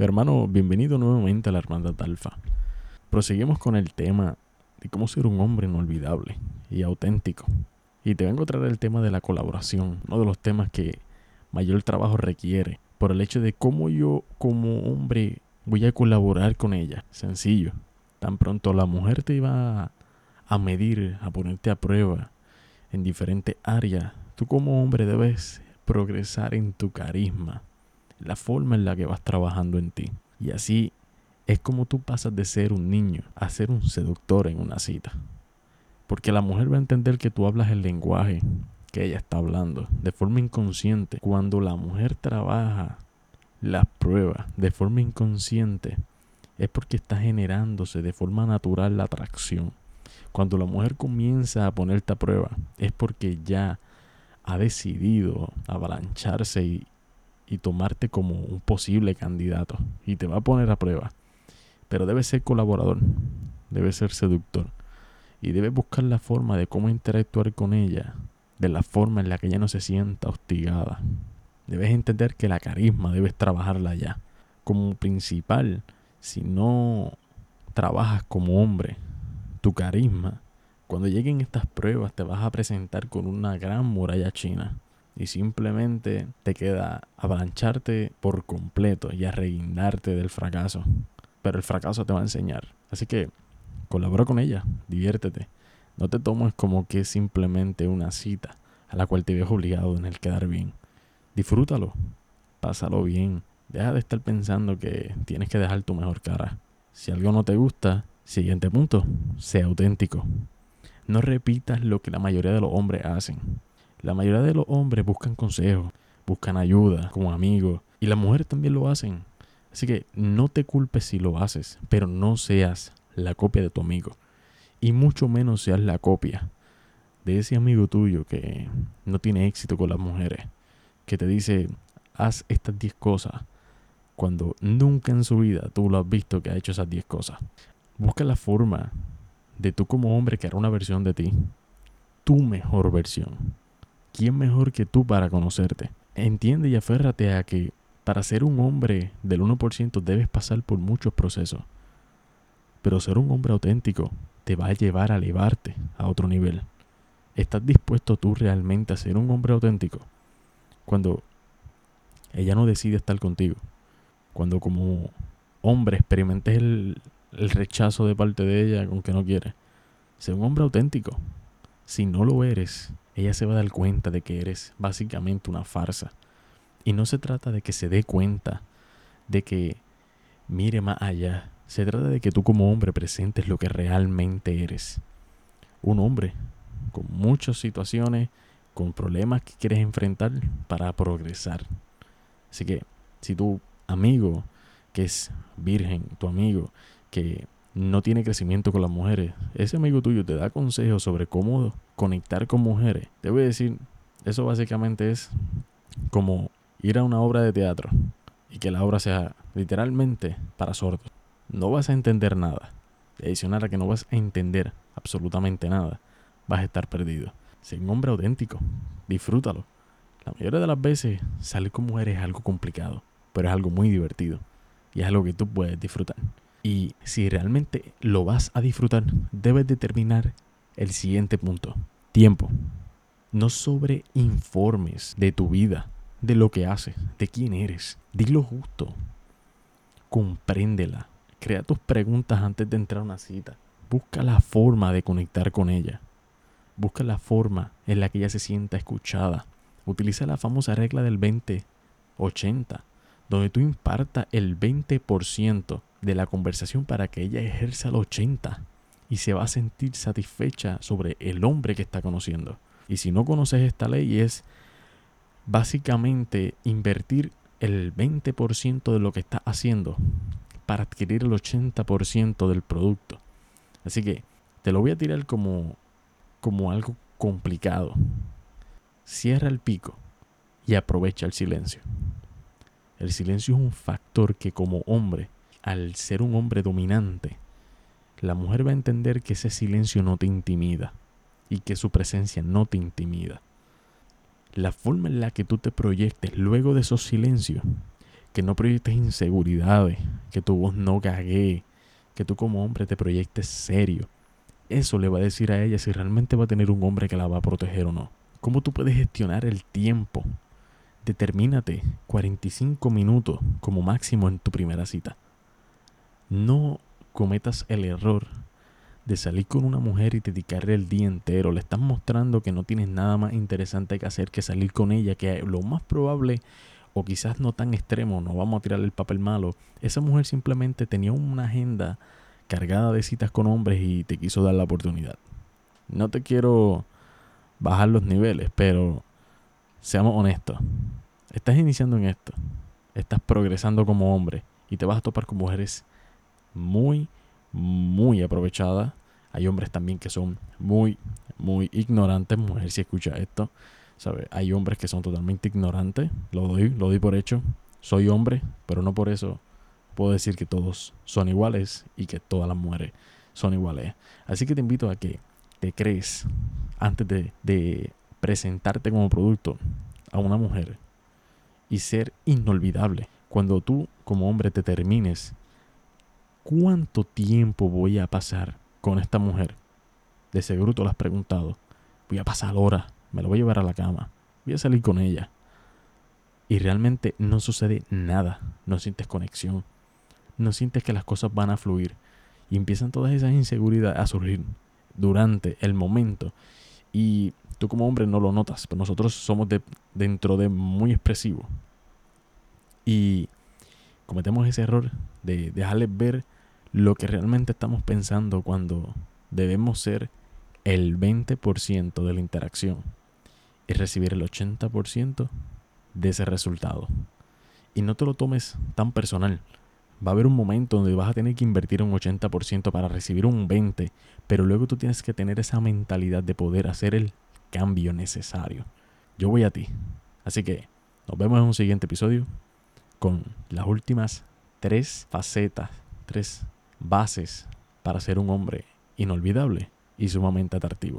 Hermano, bienvenido nuevamente a la Hermandad Alfa. Proseguimos con el tema de cómo ser un hombre inolvidable y auténtico. Y te vengo a traer el tema de la colaboración, uno de los temas que mayor trabajo requiere, por el hecho de cómo yo como hombre voy a colaborar con ella. Sencillo. Tan pronto la mujer te iba a medir, a ponerte a prueba en diferentes áreas, tú como hombre debes progresar en tu carisma, la forma en la que vas trabajando en ti. Y así es como tú pasas de ser un niño a ser un seductor en una cita. Porque la mujer va a entender que tú hablas el lenguaje que ella está hablando de forma inconsciente. Cuando la mujer trabaja las pruebas de forma inconsciente, es porque está generándose de forma natural la atracción. Cuando la mujer comienza a ponerte a prueba, es porque ya ha decidido avalancharse y, y tomarte como un posible candidato y te va a poner a prueba. Pero debe ser colaborador, debe ser seductor y debe buscar la forma de cómo interactuar con ella, de la forma en la que ella no se sienta hostigada. Debes entender que la carisma debes trabajarla ya. Como principal, si no trabajas como hombre, tu carisma, cuando lleguen estas pruebas te vas a presentar con una gran muralla china y simplemente te queda avalancharte por completo y arreguindarte del fracaso. Pero el fracaso te va a enseñar. Así que colabora con ella, diviértete. No te tomes como que es simplemente una cita a la cual te ves obligado en el quedar bien. Disfrútalo, pásalo bien. Deja de estar pensando que tienes que dejar tu mejor cara. Si algo no te gusta, siguiente punto, sea auténtico. No repitas lo que la mayoría de los hombres hacen. La mayoría de los hombres buscan consejos, buscan ayuda como amigos y las mujeres también lo hacen. Así que no te culpes si lo haces, pero no seas la copia de tu amigo. Y mucho menos seas la copia de ese amigo tuyo que no tiene éxito con las mujeres, que te dice, haz estas 10 cosas, cuando nunca en su vida tú lo has visto que ha hecho esas 10 cosas. Busca la forma de tú como hombre crear una versión de ti, tu mejor versión. ¿Quién mejor que tú para conocerte? Entiende y aférrate a que para ser un hombre del 1% debes pasar por muchos procesos. Pero ser un hombre auténtico te va a llevar a elevarte a otro nivel. ¿Estás dispuesto tú realmente a ser un hombre auténtico? Cuando ella no decide estar contigo. Cuando como hombre experimentes el, el rechazo de parte de ella con que no quiere. Sé un hombre auténtico. Si no lo eres, ella se va a dar cuenta de que eres básicamente una farsa. Y no se trata de que se dé cuenta, de que mire más allá. Se trata de que tú como hombre presentes lo que realmente eres. Un hombre con muchas situaciones, con problemas que quieres enfrentar para progresar. Así que si tu amigo que es virgen, tu amigo que no tiene crecimiento con las mujeres, ese amigo tuyo te da consejos sobre cómo conectar con mujeres, te voy a decir, eso básicamente es como ir a una obra de teatro y que la obra sea literalmente para sordos. No vas a entender nada. Adicional a que no vas a entender absolutamente nada, vas a estar perdido. Sé un hombre auténtico, disfrútalo. La mayoría de las veces salir con mujeres es algo complicado, pero es algo muy divertido y es algo que tú puedes disfrutar. Y si realmente lo vas a disfrutar, debes determinar el siguiente punto. Tiempo. No sobre informes de tu vida, de lo que haces, de quién eres. Dilo justo. Compréndela. Crea tus preguntas antes de entrar a una cita. Busca la forma de conectar con ella. Busca la forma en la que ella se sienta escuchada. Utiliza la famosa regla del 20-80, donde tú impartas el 20% de la conversación para que ella ejerza el 80% y se va a sentir satisfecha sobre el hombre que está conociendo. Y si no conoces esta ley es básicamente invertir el 20% de lo que estás haciendo para adquirir el 80% del producto. Así que te lo voy a tirar como, como algo complicado. Cierra el pico y aprovecha el silencio. El silencio es un factor que como hombre, al ser un hombre dominante, la mujer va a entender que ese silencio no te intimida y que su presencia no te intimida. La forma en la que tú te proyectes luego de esos silencios que no proyectes inseguridades, que tu voz no gague, que tú como hombre te proyectes serio. Eso le va a decir a ella si realmente va a tener un hombre que la va a proteger o no. ¿Cómo tú puedes gestionar el tiempo? Determínate 45 minutos como máximo en tu primera cita. No cometas el error de salir con una mujer y dedicarle el día entero. Le estás mostrando que no tienes nada más interesante que hacer que salir con ella, que lo más probable, o quizás no tan extremo, no vamos a tirarle el papel malo, esa mujer simplemente tenía una agenda cargada de citas con hombres y te quiso dar la oportunidad. No te quiero bajar los niveles, pero seamos honestos. Estás iniciando en esto. Estás progresando como hombre y te vas a topar con mujeres muy, muy aprovechadas. Hay hombres también que son muy, muy ignorantes. Mujer, si escucha esto, ¿sabe? Hay hombres que son totalmente ignorantes. Lo doy, lo doy por hecho. Soy hombre, pero no por eso puedo decir que todos son iguales y que todas las mujeres son iguales. Así que te invito a que te crees antes de, de presentarte como producto a una mujer y ser inolvidable. Cuando tú como hombre te termines, ¿cuánto tiempo voy a pasar con esta mujer? De seguro te lo has preguntado. Voy a pasar horas, me lo voy a llevar a la cama, voy a salir con ella. Y realmente no sucede nada, no sientes conexión, no sientes que las cosas van a fluir. Y empiezan todas esas inseguridades a surgir durante el momento. Y tú como hombre no lo notas, pero nosotros somos de, dentro de muy expresivos. Y cometemos ese error de dejarles ver lo que realmente estamos pensando cuando debemos ser el 20% de la interacción y recibir el 80% de ese resultado. Y no te lo tomes tan personal. Va a haber un momento donde vas a tener que invertir un 80% para recibir un 20%, pero luego tú tienes que tener esa mentalidad de poder hacer el cambio necesario. Yo voy a ti. Así que nos vemos en un siguiente episodio con las últimas tres facetas, tres bases para ser un hombre inolvidable y sumamente atractivo.